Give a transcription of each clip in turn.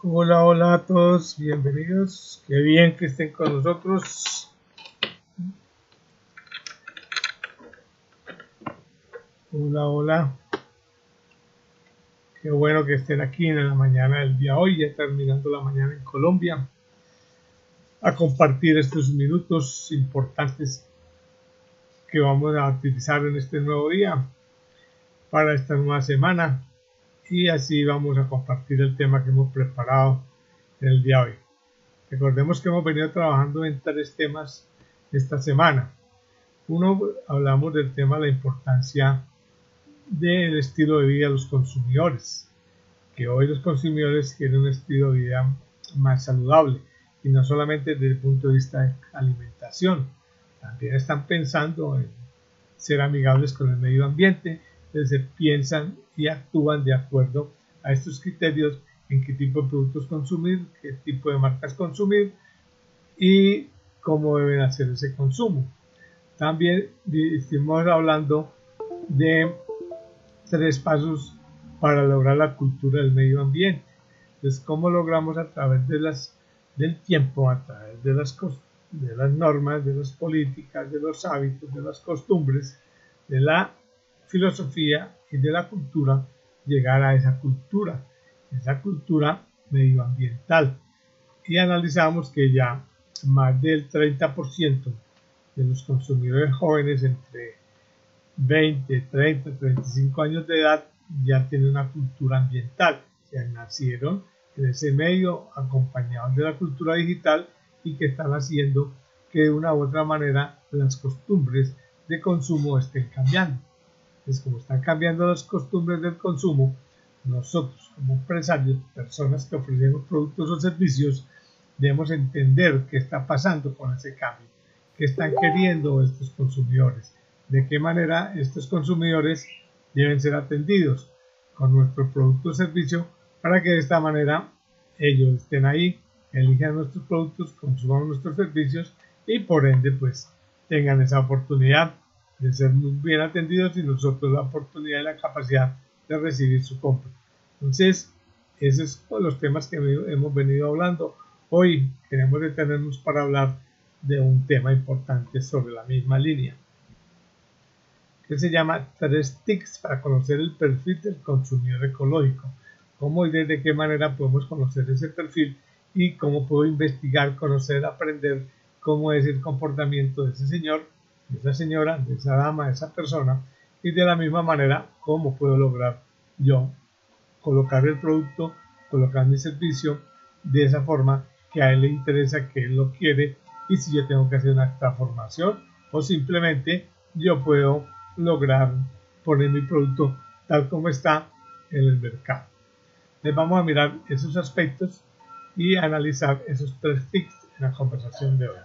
Hola, hola a todos, bienvenidos. Qué bien que estén con nosotros. Hola, hola. Qué bueno que estén aquí en la mañana del día hoy, ya terminando la mañana en Colombia, a compartir estos minutos importantes que vamos a utilizar en este nuevo día para esta nueva semana y así vamos a compartir el tema que hemos preparado el día de hoy. Recordemos que hemos venido trabajando en tres temas esta semana. Uno, hablamos del tema de la importancia del estilo de vida de los consumidores, que hoy los consumidores quieren un estilo de vida más saludable y no solamente desde el punto de vista de alimentación, también están pensando en ser amigables con el medio ambiente, se piensan y actúan de acuerdo a estos criterios en qué tipo de productos consumir, qué tipo de marcas consumir y cómo deben hacer ese consumo. También estuvimos hablando de tres pasos para lograr la cultura del medio ambiente. Entonces, cómo logramos a través de las, del tiempo, a través de las, de las normas, de las políticas, de los hábitos, de las costumbres, de la filosofía y de la cultura llegar a esa cultura, esa cultura medioambiental. Y analizamos que ya más del 30% de los consumidores jóvenes entre 20, 30, 35 años de edad ya tienen una cultura ambiental, ya nacieron en ese medio acompañados de la cultura digital y que están haciendo que de una u otra manera las costumbres de consumo estén cambiando como están cambiando las costumbres del consumo, nosotros como empresarios, personas que ofrecemos productos o servicios, debemos entender qué está pasando con ese cambio, qué están queriendo estos consumidores, de qué manera estos consumidores deben ser atendidos con nuestro producto o servicio para que de esta manera ellos estén ahí, elijan nuestros productos, consuman nuestros servicios y por ende pues tengan esa oportunidad de ser muy bien atendidos y nosotros la oportunidad y la capacidad de recibir su compra. Entonces, esos son los temas que hemos venido hablando. Hoy queremos detenernos para hablar de un tema importante sobre la misma línea, que se llama tres tics para conocer el perfil del consumidor ecológico. Cómo y de qué manera podemos conocer ese perfil y cómo puedo investigar, conocer, aprender cómo es el comportamiento de ese señor de esa señora, de esa dama, de esa persona, y de la misma manera, cómo puedo lograr yo colocar el producto, colocar mi servicio de esa forma que a él le interesa, que él lo quiere, y si yo tengo que hacer una transformación o simplemente yo puedo lograr poner mi producto tal como está en el mercado. Les vamos a mirar esos aspectos y analizar esos tres tips en la conversación de hoy.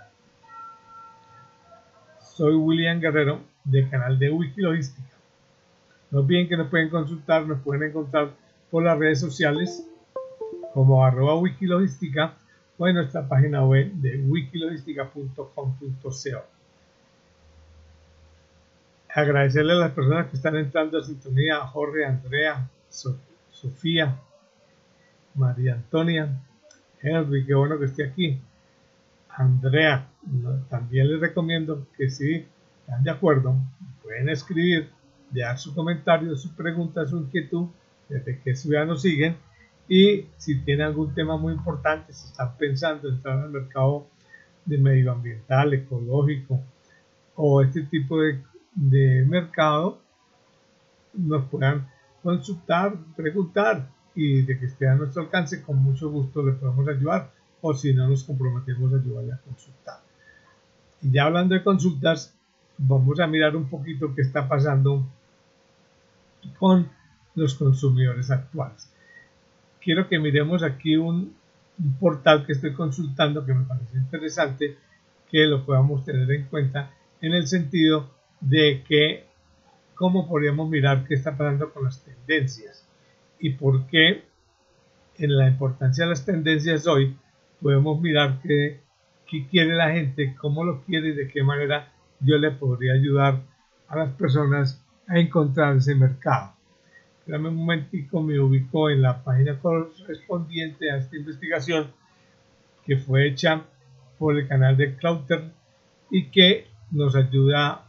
Soy William Guerrero del canal de Wikilogística. No olviden que nos pueden consultar, nos pueden encontrar por las redes sociales como arroba wikilogística o en nuestra página web de wikilogística.com.co. Agradecerle a las personas que están entrando a sintonía, a Jorge, Andrea, Sofía, María Antonia, Henry, qué bueno que esté aquí. Andrea, también les recomiendo que si están de acuerdo, pueden escribir, dejar su comentario, su pregunta, su inquietud, desde que ciudad nos siguen. Y si tienen algún tema muy importante, si están pensando en entrar al mercado de medioambiental, ecológico o este tipo de, de mercado, nos puedan consultar, preguntar y de que esté a nuestro alcance, con mucho gusto le podemos ayudar o si no nos comprometemos a ayudarle a consultar. Ya hablando de consultas, vamos a mirar un poquito qué está pasando con los consumidores actuales. Quiero que miremos aquí un, un portal que estoy consultando que me parece interesante que lo podamos tener en cuenta en el sentido de que cómo podríamos mirar qué está pasando con las tendencias y por qué en la importancia de las tendencias hoy podemos mirar qué, quiere la gente, cómo lo quiere y de qué manera yo le podría ayudar a las personas a encontrar ese mercado. Dame un momentico, me ubico en la página correspondiente a esta investigación que fue hecha por el canal de Clouter y que nos ayuda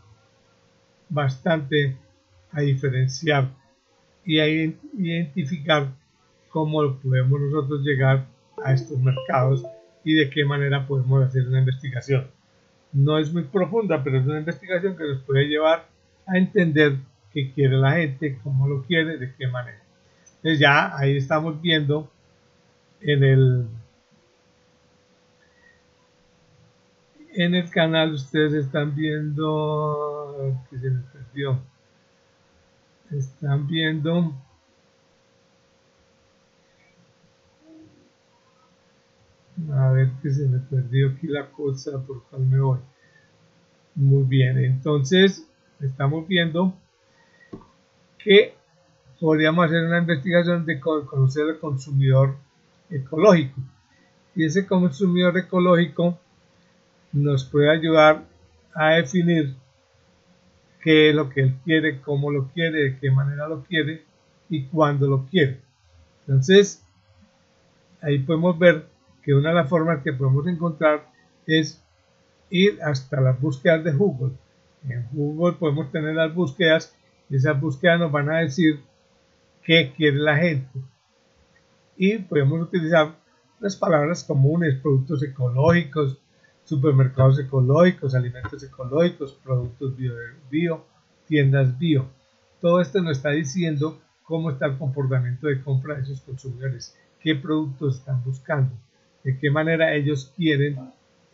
bastante a diferenciar y a identificar cómo podemos nosotros llegar a estos mercados y de qué manera podemos hacer una investigación. No es muy profunda, pero es una investigación que nos puede llevar a entender qué quiere la gente, cómo lo quiere, de qué manera. Entonces ya ahí estamos viendo en el en el canal ustedes están viendo que se me perdió están viendo a que se me perdió aquí la cosa por cual me voy muy bien entonces estamos viendo que podríamos hacer una investigación de conocer el consumidor ecológico y ese consumidor ecológico nos puede ayudar a definir qué es lo que él quiere, cómo lo quiere, de qué manera lo quiere y cuándo lo quiere. Entonces, ahí podemos ver que una de las formas que podemos encontrar es ir hasta las búsquedas de Google. En Google podemos tener las búsquedas y esas búsquedas nos van a decir qué quiere la gente. Y podemos utilizar las palabras comunes, productos ecológicos, supermercados ecológicos, alimentos ecológicos, productos bio, bio, tiendas bio. Todo esto nos está diciendo cómo está el comportamiento de compra de esos consumidores, qué productos están buscando, de qué manera ellos quieren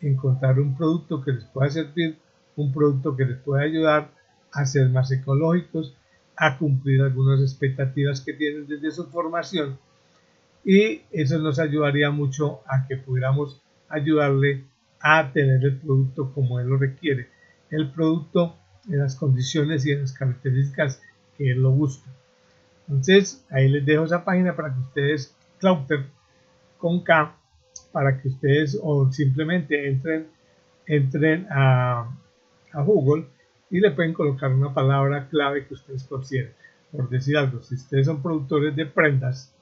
encontrar un producto que les pueda servir, un producto que les pueda ayudar a ser más ecológicos, a cumplir algunas expectativas que tienen desde su formación y eso nos ayudaría mucho a que pudiéramos ayudarle a tener el producto como él lo requiere. El producto en las condiciones y en las características que él lo busca. Entonces, ahí les dejo esa página para que ustedes, Clouter con K, para que ustedes o simplemente entren, entren a, Google y le pueden colocar una palabra clave que ustedes consideren. Por decir algo, si ustedes son productores de prendas,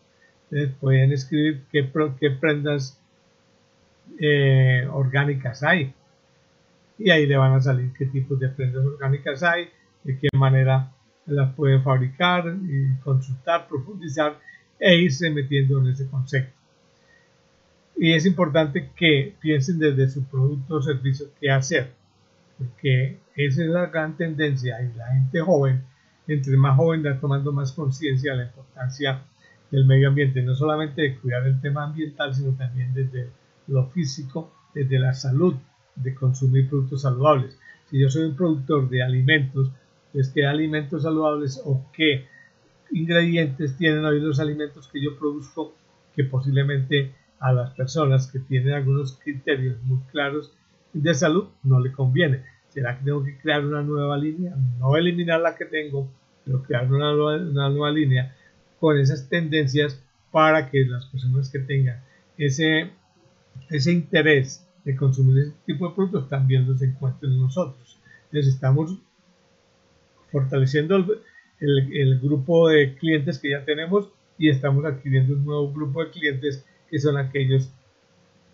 pueden escribir qué, prendas eh, orgánicas hay. Y ahí le van a salir qué tipos de prendas orgánicas hay, de qué manera las puede fabricar y consultar, profundizar e irse metiendo en ese concepto. Y es importante que piensen desde su producto o servicio qué hacer, porque esa es la gran tendencia y la gente joven, entre más joven, va tomando más conciencia de la importancia del medio ambiente, no solamente de cuidar el tema ambiental, sino también desde lo físico, desde la salud, de consumir productos saludables. Si yo soy un productor de alimentos, pues qué alimentos saludables o qué ingredientes tienen hoy los alimentos que yo produzco que posiblemente a las personas que tienen algunos criterios muy claros de salud no le conviene. ¿Será que tengo que crear una nueva línea? No eliminar la que tengo, pero crear una una nueva línea con esas tendencias para que las personas que tengan ese ese interés de consumir ese tipo de productos también los encuentren en nosotros. Entonces estamos fortaleciendo el, grupo de clientes que ya tenemos y estamos adquiriendo un nuevo grupo de clientes que son aquellos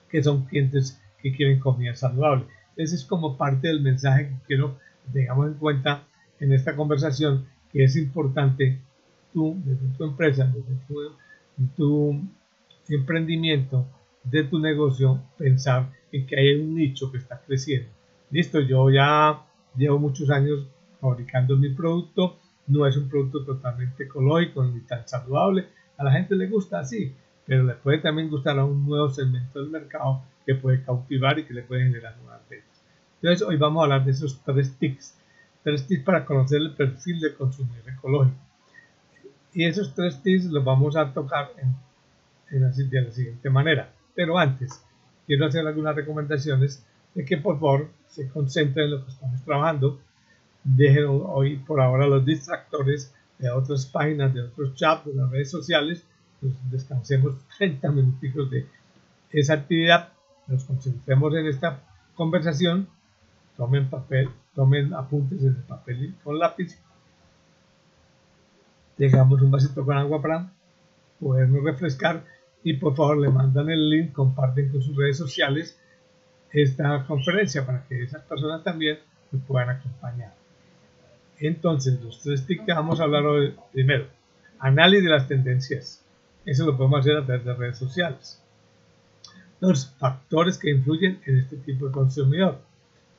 que son clientes que quieren comida saludable. Ese es como parte del mensaje que quiero tengamos en cuenta en esta conversación, que es importante tú, desde tu empresa, desde tu emprendimiento, de tu negocio pensar en que hay un nicho que está creciendo. Listo, yo ya llevo muchos años fabricando mi producto, no es un producto totalmente ecológico ni tan saludable, a la gente le gusta así, pero le puede también gustar a un nuevo segmento del mercado que puede cautivar y que le puede generar nuevas ventas. Entonces hoy vamos a hablar de esos tres tips, tres tips para conocer el perfil del consumidor ecológico. Y esos tres tips los vamos a tocar en, de la siguiente manera. Pero antes, quiero hacer algunas recomendaciones de que por favor se concentren en lo que estamos trabajando. Dejen hoy por ahora los distractores de otras páginas, de otros chats, de las redes sociales. Pues descansemos 30 minutos de esa actividad. Nos concentremos en esta conversación. Tomen papel, tomen apuntes en el papel y con lápiz. tengamos un vasito con agua para podernos refrescar y por favor le mandan el link, comparten con sus redes sociales esta conferencia para que esas personas también me puedan acompañar. Entonces, los tres tips que vamos a hablar hoy, primero, análisis de las tendencias. Eso lo podemos hacer a través de redes sociales. Los factores que influyen en este tipo de consumidor.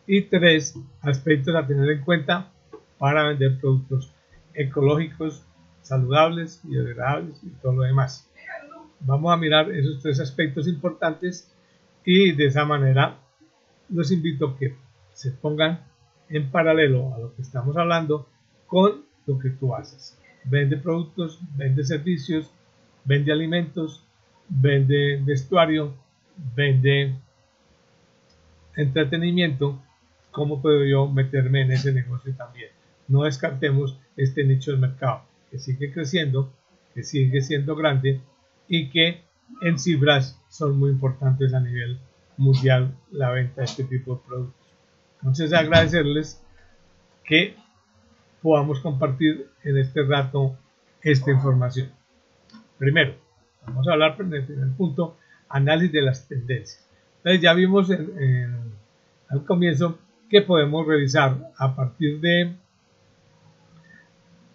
Y tres, aspectos a tener en cuenta para vender productos ecológicos, saludables, biodegradables y todo lo demás. Vamos a mirar esos tres aspectos importantes y de esa manera los invito a que se pongan en paralelo a lo que estamos hablando con lo que tú haces. Vende productos, vende servicios, vende alimentos, vende vestuario, vende entretenimiento. ¿Cómo puedo yo meterme en ese negocio también? No descartemos este nicho del mercado que sigue creciendo, que sigue siendo grande y que en cifras son muy importantes a nivel mundial la venta de este tipo de productos. Entonces agradecerles que podamos compartir en este rato esta información. Primero, vamos a hablar en el primer punto, análisis de las tendencias. Entonces ya vimos al comienzo que podemos revisar a partir de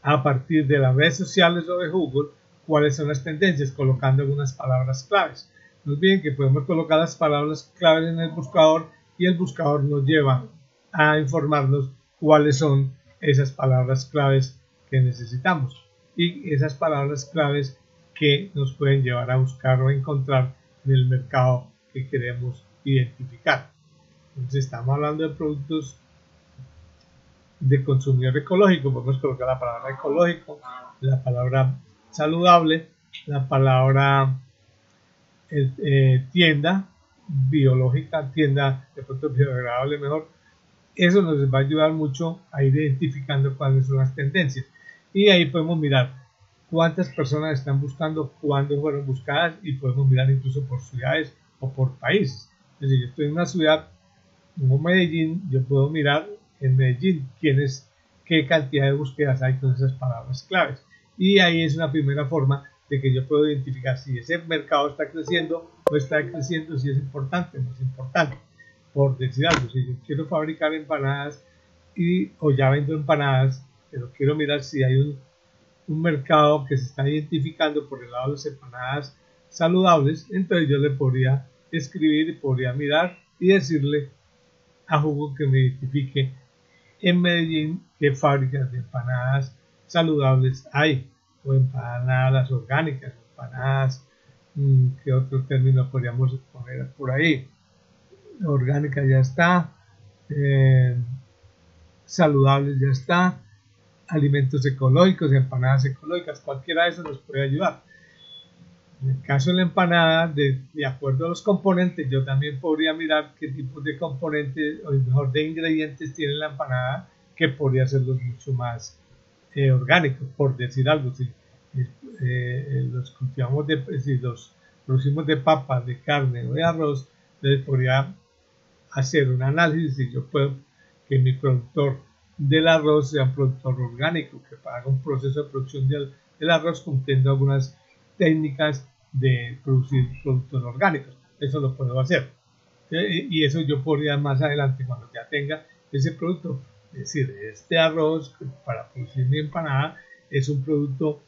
a partir de las redes sociales o de Google cuáles son las tendencias colocando algunas palabras claves. No olviden que podemos colocar las palabras claves en el buscador y el buscador nos lleva a informarnos cuáles son esas palabras claves que necesitamos y esas palabras claves que nos pueden llevar a buscar o encontrar en el mercado que queremos identificar. Entonces estamos hablando de productos de consumidor ecológico, podemos colocar la palabra ecológico, la palabra saludable, la palabra eh, tienda biológica, tienda de pronto biodegradable mejor. Eso nos va a ayudar mucho a ir identificando cuáles son las tendencias. Y ahí podemos mirar cuántas personas están buscando, cuándo fueron buscadas y podemos mirar incluso por ciudades o por países. Es decir, yo estoy en una ciudad como Medellín, yo puedo mirar en Medellín quiénes, qué cantidad de búsquedas hay con esas palabras claves. Y ahí es una primera forma de que yo puedo identificar si ese mercado está creciendo o está creciendo, si es importante o no es importante. Por decir algo, si yo quiero fabricar empanadas y, o ya vendo empanadas, pero quiero mirar si hay un, un mercado que se está identificando por el lado de las empanadas saludables, entonces yo le podría escribir podría mirar y decirle a Hugo que me identifique en Medellín qué fábricas de empanadas saludables hay o empanadas orgánicas, empanadas, mm, ¿qué otro término podríamos poner por ahí? Orgánica ya está, eh, saludables ya está, alimentos ecológicos, empanadas ecológicas, cualquiera de esos nos puede ayudar. En el caso de la empanada, de, de, acuerdo a los componentes, yo también podría mirar qué tipo de componentes, o mejor de ingredientes tiene la empanada, que podría hacerlos mucho más eh, por decir algo. Si eh, eh, los cultivamos de, si los producimos de papa, de carne o de arroz, les podría hacer un análisis y yo puedo que mi productor del arroz sea un productor orgánico, que haga un proceso de producción del, arroz cumpliendo algunas técnicas de producir productos orgánicos. Eso lo puedo hacer. Y eso yo podría más adelante, cuando ya tenga ese producto, decir, este arroz para producir mi empanada es un producto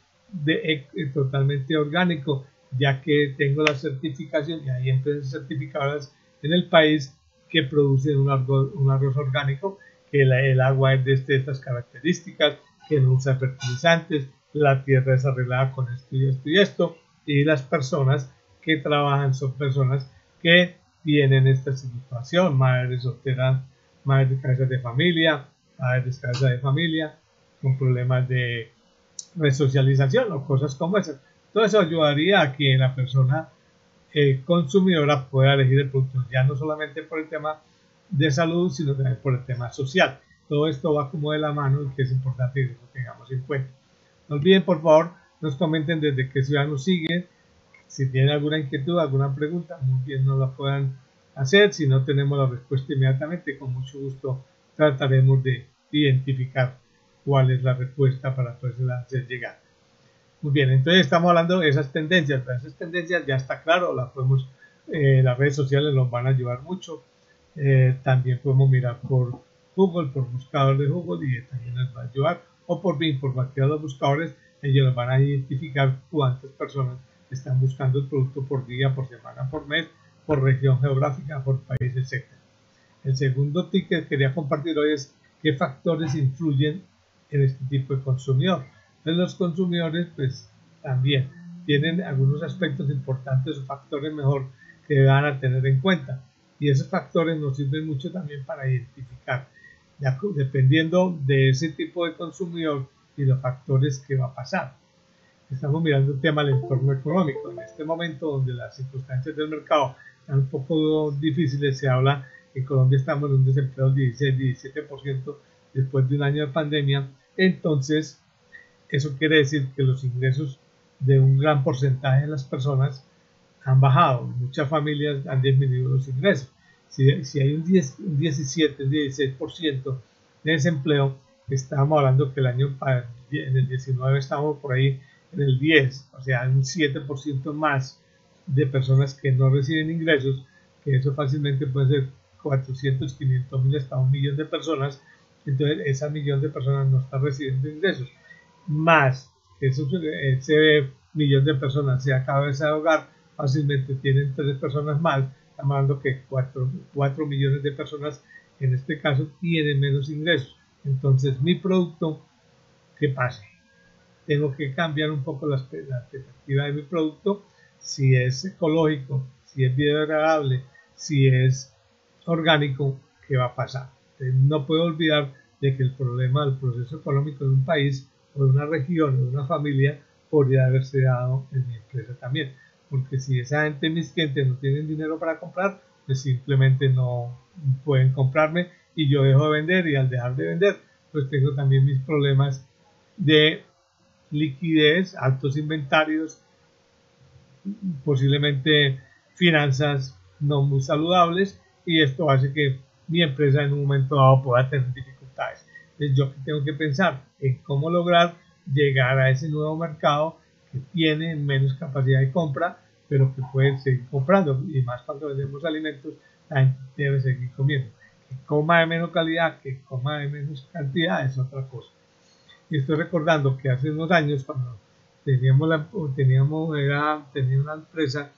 eh, totalmente orgánico, ya que tengo la certificación y hay empresas certificadas en el país que producen un arroz, un arroz orgánico, que el agua es de, este, estas características, que no usa fertilizantes, la tierra es arreglada con esto y esto y esto, y las personas que trabajan son personas que tienen esta situación, madres solteras, madres de cabeza de familia, a descansa de familia, con problemas de resocialización o cosas como esas. Todo eso ayudaría a que la persona eh, consumidora pueda elegir el producto, ya no solamente por el tema de salud, sino también por el tema social. Todo esto va como de la mano y que es importante que lo tengamos en cuenta. No olviden, por favor, nos comenten desde qué ciudad nos siguen. Si tienen alguna inquietud, alguna pregunta, muy bien nos la puedan hacer. Si no tenemos la respuesta inmediatamente, con mucho gusto trataremos de identificar cuál es la respuesta para poderla hacer llegar. Muy bien, entonces estamos hablando de esas tendencias, pero esas tendencias ya está claro, las podemos, eh, las redes sociales nos van a ayudar mucho. Eh, también podemos mirar por Google, por buscador de Google y también nos va a ayudar. O por BIM, por de los buscadores, ellos nos van a identificar cuántas personas están buscando el producto por día, por semana, por mes, por región geográfica, por país, etc. El segundo tip que quería compartir hoy es qué factores influyen en este tipo de consumidor los consumidores pues también tienen algunos aspectos importantes o factores mejor que van a tener en cuenta y esos factores nos sirven mucho también para identificar. Dependiendo de ese tipo de consumidor y los factores que va a pasar. Estamos mirando el tema del entorno económico. En este momento donde las circunstancias del mercado están un poco difíciles se habla que en Colombia estamos en un desempleo del 16-17% después de un año de pandemia. Entonces eso quiere decir que los ingresos de un gran porcentaje de las personas han bajado. Muchas familias han disminuido los ingresos. Si, hay un, 10, un 17, un 16% de desempleo, estamos hablando que el año en el 19 estamos por ahí en el 10, o sea, un 7% más de personas que no reciben ingresos, que eso fácilmente puede ser 400, 500 mil hasta un millón de personas, entonces esa millón de personas no está recibiendo ingresos más que ese millón de personas sea cabeza de hogar, fácilmente tienen tres personas más, hablando que cuatro, millones de personas en este caso tienen menos ingresos. Entonces mi producto, ¿qué pasa? Tengo que cambiar un poco la, expectativa de mi producto, si es ecológico, si es biodegradable, si es orgánico, ¿qué va a pasar? no puedo olvidar de que el problema del proceso económico de un país o de una región o de una familia podría haberse dado en mi empresa también. Porque si esa gente, mis clientes, no tienen dinero para comprar, pues simplemente no pueden comprarme y yo dejo de vender y al dejar de vender, pues tengo también mis problemas de liquidez, altos inventarios, posiblemente finanzas no muy saludables y esto hace que mi empresa en un momento dado pueda tener dificultades. Entonces yo tengo que pensar en cómo lograr llegar a ese nuevo mercado que tiene menos capacidad de compra, pero que puede seguir comprando. Y más cuando vendemos alimentos, la gente debe seguir comiendo. Que coma de menos calidad, que coma de menos cantidad, es otra cosa. Y estoy recordando que hace unos años, cuando teníamos, la, teníamos era, tenía una empresa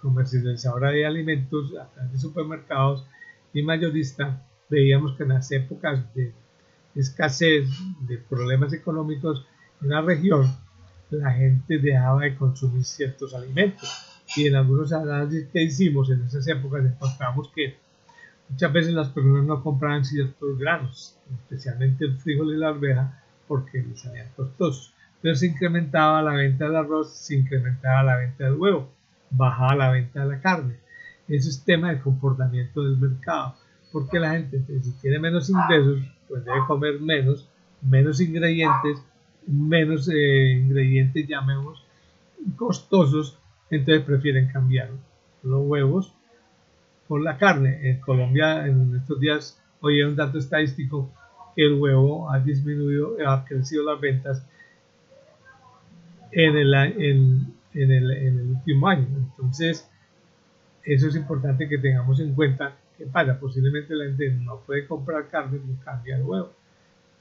comercializadora de alimentos a través de supermercados y mayorista, veíamos que en las épocas de escasez, de problemas económicos en la región, la gente dejaba de consumir ciertos alimentos. Y en algunos análisis que hicimos en esas épocas encontramos que muchas veces las personas no compraban ciertos granos, especialmente el frijol y la arveja, porque les salían costosos. Pero se incrementaba la venta del arroz, se incrementaba la venta del huevo, bajaba la venta de la carne. Eso es tema de comportamiento del mercado, porque la gente, si tiene menos ingresos, pues debe comer menos, menos ingredientes, menos eh, ingredientes, llamemos, costosos, entonces prefieren cambiar los huevos por la carne. En Colombia, en estos días, oye un dato estadístico que el huevo ha disminuido, ha crecido las ventas en el, en, en el, en el último año. Entonces, eso es importante que tengamos en cuenta ¿Qué pasa? Posiblemente la gente no puede comprar carne, no cambia el huevo.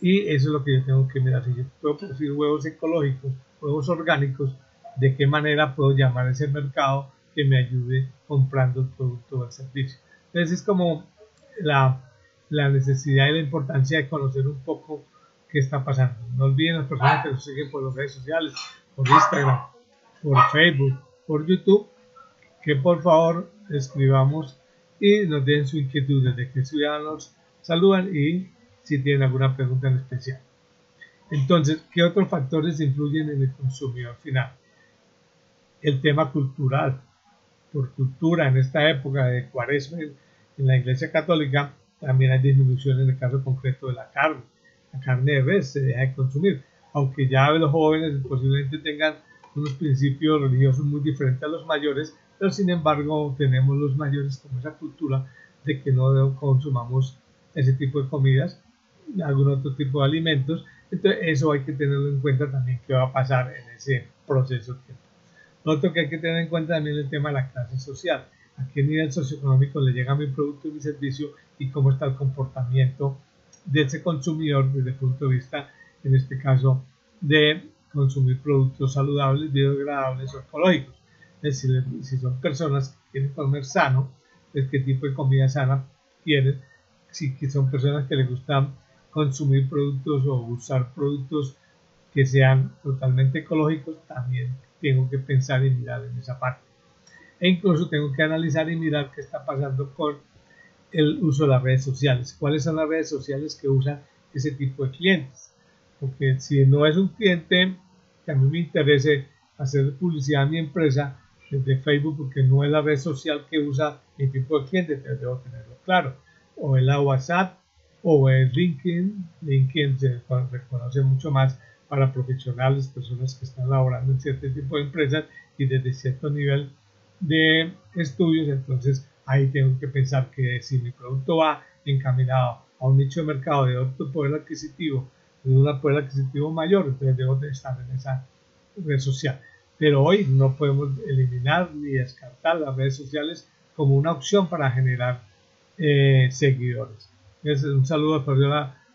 Y eso es lo que yo tengo que mirar. Si yo puedo producir huevos ecológicos, huevos orgánicos, ¿de qué manera puedo llamar a ese mercado que me ayude comprando el producto o el servicio? Entonces es como la, la necesidad y la importancia de conocer un poco qué está pasando. No olviden las personas que nos siguen por las redes sociales, por Instagram, por Facebook, por YouTube, que por favor escribamos y nos den su inquietud desde que ciudadanos saludan y si tienen alguna pregunta en especial. Entonces, ¿qué otros factores influyen en el consumidor final? El tema cultural. Por cultura, en esta época de cuaresma en la Iglesia Católica, también hay disminución en el caso concreto de la carne. La carne de res se deja de consumir, aunque ya los jóvenes posiblemente tengan unos principios religiosos muy diferentes a los mayores, pero sin embargo tenemos los mayores como esa cultura de que no consumamos ese tipo de comidas, algún otro tipo de alimentos, Entonces, eso hay que tenerlo en cuenta también qué va a pasar en ese proceso otro que hay que tener en cuenta también es el tema de la clase social. A qué nivel socioeconómico le llega mi producto y mi servicio y cómo está el comportamiento de ese consumidor desde el punto de vista, en este caso, de consumir productos saludables, biodegradables o ecológicos. Es decir, si son personas que quieren comer sano, es qué tipo de comida sana quieren. Si son personas que les gustan consumir productos o usar productos que sean totalmente ecológicos, también tengo que pensar y mirar en esa parte. E incluso tengo que analizar y mirar qué está pasando con el uso de las redes sociales. ¿Cuáles son las redes sociales que usan ese tipo de clientes? Porque si no es un cliente que a mí me interese hacer publicidad a mi empresa desde Facebook, porque no es la red social que usa mi tipo de cliente, debo tenerlo claro. O es la WhatsApp, o es LinkedIn. LinkedIn se reconoce mucho más para profesionales, personas que están laborando en cierto tipo de empresas y desde cierto nivel de estudios. Entonces, ahí tengo que pensar que si mi producto va encaminado a un nicho de mercado de otro poder adquisitivo, de un poder adquisitivo mayor, entonces debo de estar en esa red social. Pero hoy no podemos eliminar ni descartar las redes sociales como una opción para generar eh, seguidores. Es un saludo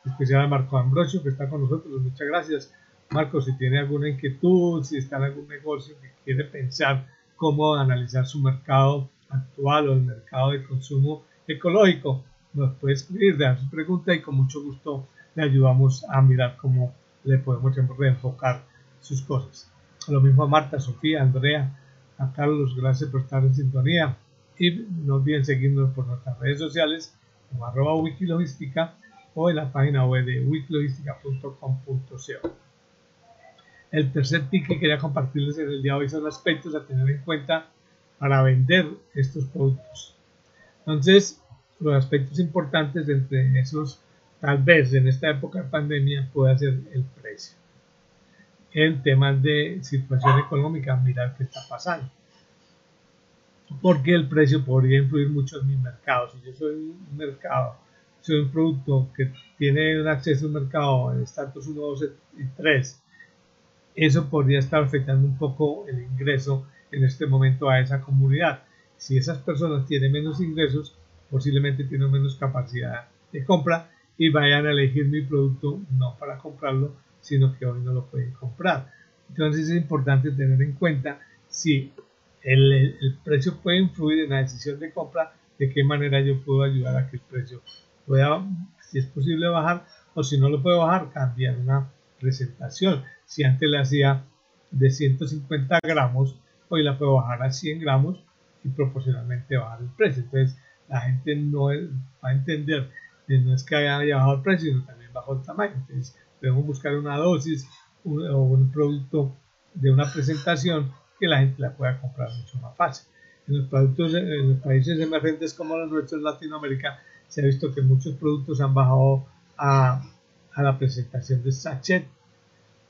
especial a Marco Ambrosio que está con nosotros. Muchas gracias. Marco, si tiene alguna inquietud, si está en algún negocio que quiere pensar cómo analizar su mercado actual o el mercado de consumo ecológico, nos puede escribir, dejar su pregunta y con mucho gusto le ayudamos a mirar cómo le podemos reenfocar sus cosas. Lo mismo a Marta, Sofía, Andrea, a Carlos, gracias por estar en sintonía y no olviden seguirnos por nuestras redes sociales como arroba wikilogística o en la página web de wikilogística.com.co. El tercer tip que quería compartirles en el día de hoy son aspectos a tener en cuenta para vender estos productos. Entonces, los aspectos importantes entre esos, tal vez en esta época de pandemia, puede ser el precio. En temas de situación económica, mirar qué está pasando. Porque el precio podría influir mucho en mi mercado. Si yo soy un mercado, soy un producto que tiene un acceso al mercado en estatus 1, 2 y 3, eso podría estar afectando un poco el ingreso en este momento a esa comunidad. Si esas personas tienen menos ingresos, posiblemente tienen menos capacidad de compra y vayan a elegir mi producto no para comprarlo, sino que hoy no lo pueden comprar. Entonces es importante tener en cuenta si el, el, precio puede influir en la decisión de compra, de qué manera yo puedo ayudar a que el precio pueda, si es posible bajar, o si no lo puedo bajar, cambiar una presentación. Si antes le hacía de 150 gramos, hoy la puedo bajar a 100 gramos y proporcionalmente bajar el precio. Entonces la gente no va a entender que no es que haya bajado el precio, sino también bajó el tamaño. Entonces podemos buscar una dosis o un producto de una presentación que la gente la pueda comprar mucho más fácil. En los, productos, en los países emergentes como los nuestros en Latinoamérica se ha visto que muchos productos han bajado a, a la presentación de sachet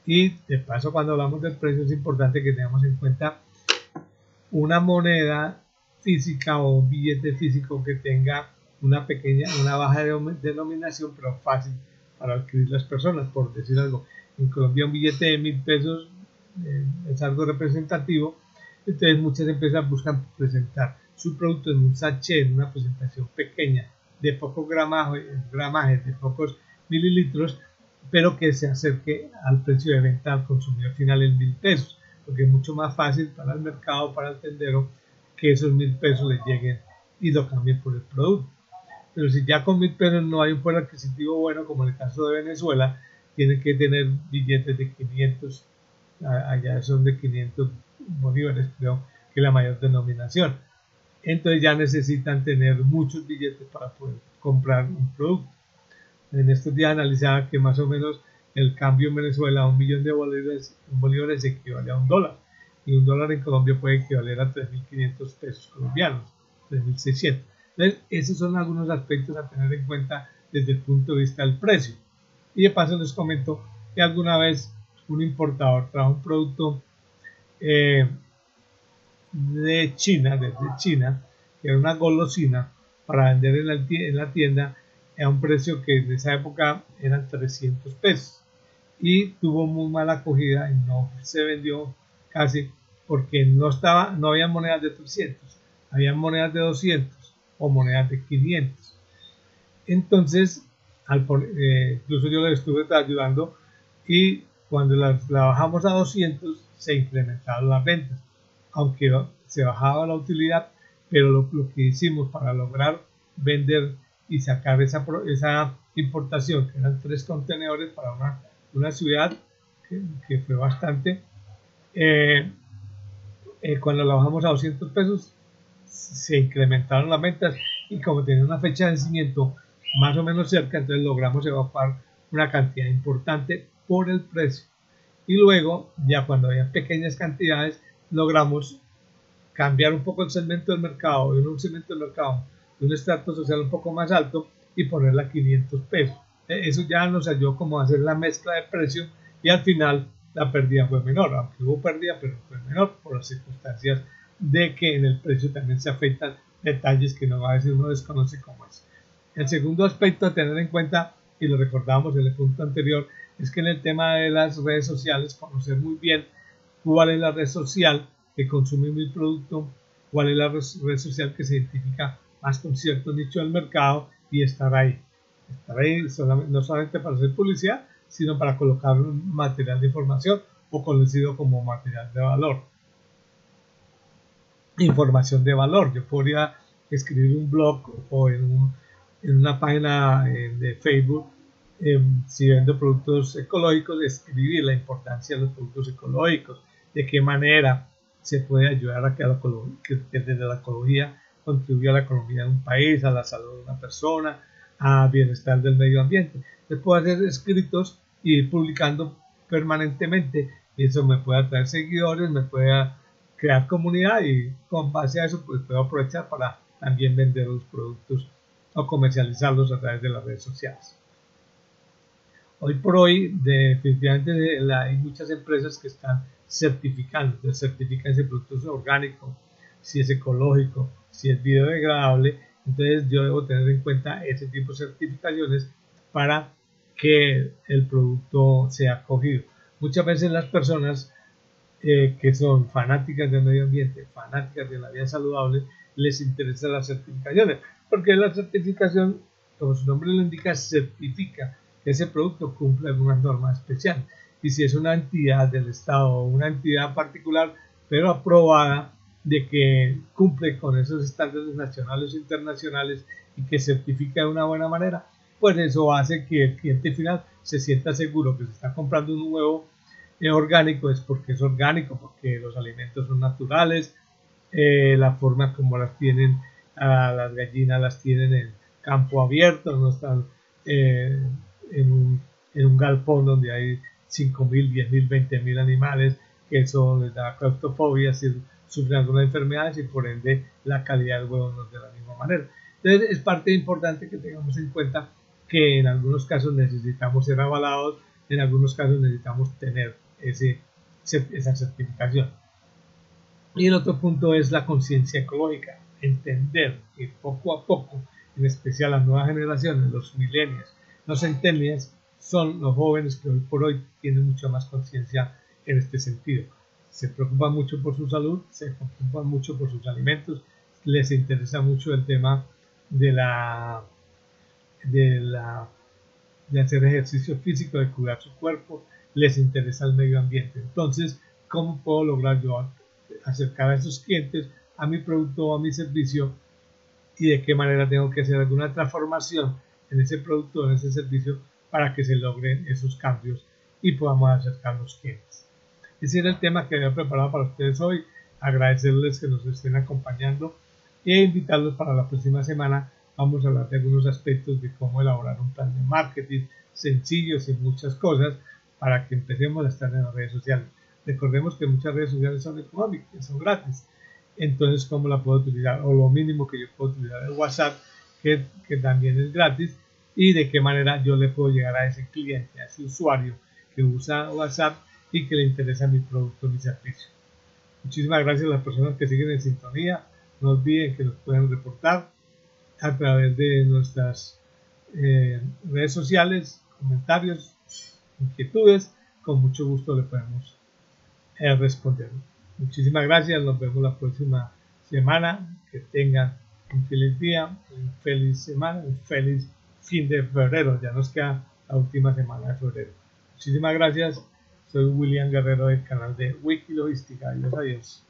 y de paso cuando hablamos del precio es importante que tengamos en cuenta una moneda física o un billete físico que tenga una pequeña, una baja denominación, pero fácil para adquirir las personas, por decir algo. En Colombia un billete de mil pesos eh, es algo representativo, entonces muchas empresas buscan presentar su producto en un sachet, en una presentación pequeña, de poco gramaje, gramaje de pocos mililitros, pero que se acerque al precio de venta al consumidor final en mil pesos porque es mucho más fácil para el mercado, para el tendero, que esos mil pesos les lleguen y lo cambien por el producto. Pero si ya con mil pesos no hay un poder adquisitivo bueno, como en el caso de Venezuela, tienen que tener billetes de 500, allá son de 500 bolívares, creo que la mayor denominación. Entonces ya necesitan tener muchos billetes para poder comprar un producto. En estos días analizaba que más o menos el cambio en Venezuela un millón de bolívares, bolívares equivale a un dólar y un dólar en Colombia puede equivaler a 3.500 pesos colombianos, 3.600. Entonces, esos son algunos aspectos a tener en cuenta desde el punto de vista del precio. Y de paso les comento que alguna vez un importador trajo un producto eh, de China, desde China, que era una golosina para vender en la tienda a un precio que en esa época eran 300 pesos. Y tuvo muy mala acogida y no se vendió casi porque no estaba no había monedas de 300 había monedas de 200 o monedas de 500 entonces al, eh, incluso yo le estuve ayudando y cuando la, bajamos a 200 se incrementaron las ventas aunque se bajaba la utilidad pero lo, que hicimos para lograr vender y sacar esa, esa importación que eran tres contenedores para una una ciudad que, fue bastante. Eh, eh, cuando la bajamos a 200 pesos, se incrementaron las ventas y como tenía una fecha de vencimiento más o menos cerca, entonces logramos evacuar una cantidad importante por el precio. Y luego, ya cuando había pequeñas cantidades, logramos cambiar un poco el segmento del mercado, de un segmento del mercado un estrato social un poco más alto y ponerla a 500 pesos. Eh, eso ya nos ayudó como a hacer la mezcla de precio y al final la pérdida fue menor, aunque hubo pérdida, pero fue menor por las circunstancias de que en el precio también se afectan detalles que no a veces uno desconoce como es. El segundo aspecto a tener en cuenta, y lo recordábamos en el punto anterior, es que en el tema de las redes sociales, conocer muy bien cuál es la red social que consume mi producto, cuál es la red social que se identifica más con cierto nicho del mercado y estar ahí estar ahí no solamente para hacer publicidad, sino para colocar material de información o conocido como material de valor. Información de valor. Yo podría escribir un blog o en, una página eh, de Facebook, em, si vendo productos ecológicos, escribir la importancia de los productos ecológicos, de qué manera se puede ayudar a que, que desde la ecología contribuya a la economía de un país, a la salud de una persona, a bienestar del medio ambiente. Les puedo hacer escritos y ir publicando permanentemente y eso me puede atraer seguidores, me puede crear comunidad y con base a eso pues puedo aprovechar para también vender los productos o comercializarlos a través de las redes sociales. Hoy por hoy definitivamente hay muchas empresas que están certificando, certifican ese producto orgánico, si es ecológico, si es biodegradable entonces yo debo tener en cuenta ese tipo de certificaciones para que el producto sea cogido. Muchas veces las personas eh, que son fanáticas del medio ambiente, fanáticas de la vida saludable, les interesan las certificaciones, porque la certificación, como su nombre lo indica, certifica que ese producto cumple alguna norma especial. Y si es una entidad del Estado o una entidad particular, pero aprobada de que cumple con esos estándares nacionales e internacionales y que certifica de una buena manera, pues eso hace que el cliente final se sienta seguro que se está comprando un huevo eh, orgánico es porque es orgánico, porque los alimentos son naturales, eh, la forma como las tienen a las gallinas las tienen en campo abierto, no están eh, en, un, en, un, galpón donde hay 5.000, 10.000, 20.000 animales, que eso les da claustrofobia, sufren algunas enfermedades y por ende la calidad del huevo no es de la misma manera. Entonces es parte importante que tengamos en cuenta que en algunos casos necesitamos ser avalados, en algunos casos necesitamos tener ese, esa certificación. Y el otro punto es la conciencia ecológica, entender que poco a poco, en especial las nuevas generaciones, los millennials, los centennials, son los jóvenes que hoy por hoy tienen mucha más conciencia en este sentido se preocupan mucho por su salud, se preocupan mucho por sus alimentos, les interesa mucho el tema de la de la de hacer ejercicio físico, de cuidar su cuerpo, les interesa el medio ambiente. Entonces, ¿cómo puedo lograr yo acercar a esos clientes a mi producto o a mi servicio y de qué manera tengo que hacer alguna transformación en ese producto o en ese servicio para que se logren esos cambios y podamos acercar los clientes? Ese era el tema que había preparado para ustedes hoy. Agradecerles que nos estén acompañando e invitarlos para la próxima semana. Vamos a hablar de algunos aspectos de cómo elaborar un plan de marketing sencillos y muchas cosas para que empecemos a estar en las redes sociales. Recordemos que muchas redes sociales son económicas, son gratis. Entonces, ¿cómo la puedo utilizar? O lo mínimo que yo puedo utilizar es WhatsApp, que, que también es gratis. Y de qué manera yo le puedo llegar a ese cliente, a ese usuario que usa WhatsApp y que le interesa mi producto, mi servicio. Muchísimas gracias a las personas que siguen en sintonía. No olviden que nos pueden reportar a través de nuestras eh, redes sociales, comentarios, inquietudes, con mucho gusto le podemos eh, responder. Muchísimas gracias, nos vemos la próxima semana. Que tengan un feliz día, un feliz semana, un feliz fin de febrero. Ya nos queda la última semana de febrero. Muchísimas gracias. Soy William Guerrero del canal de Wiki Logística. Adiós, adiós.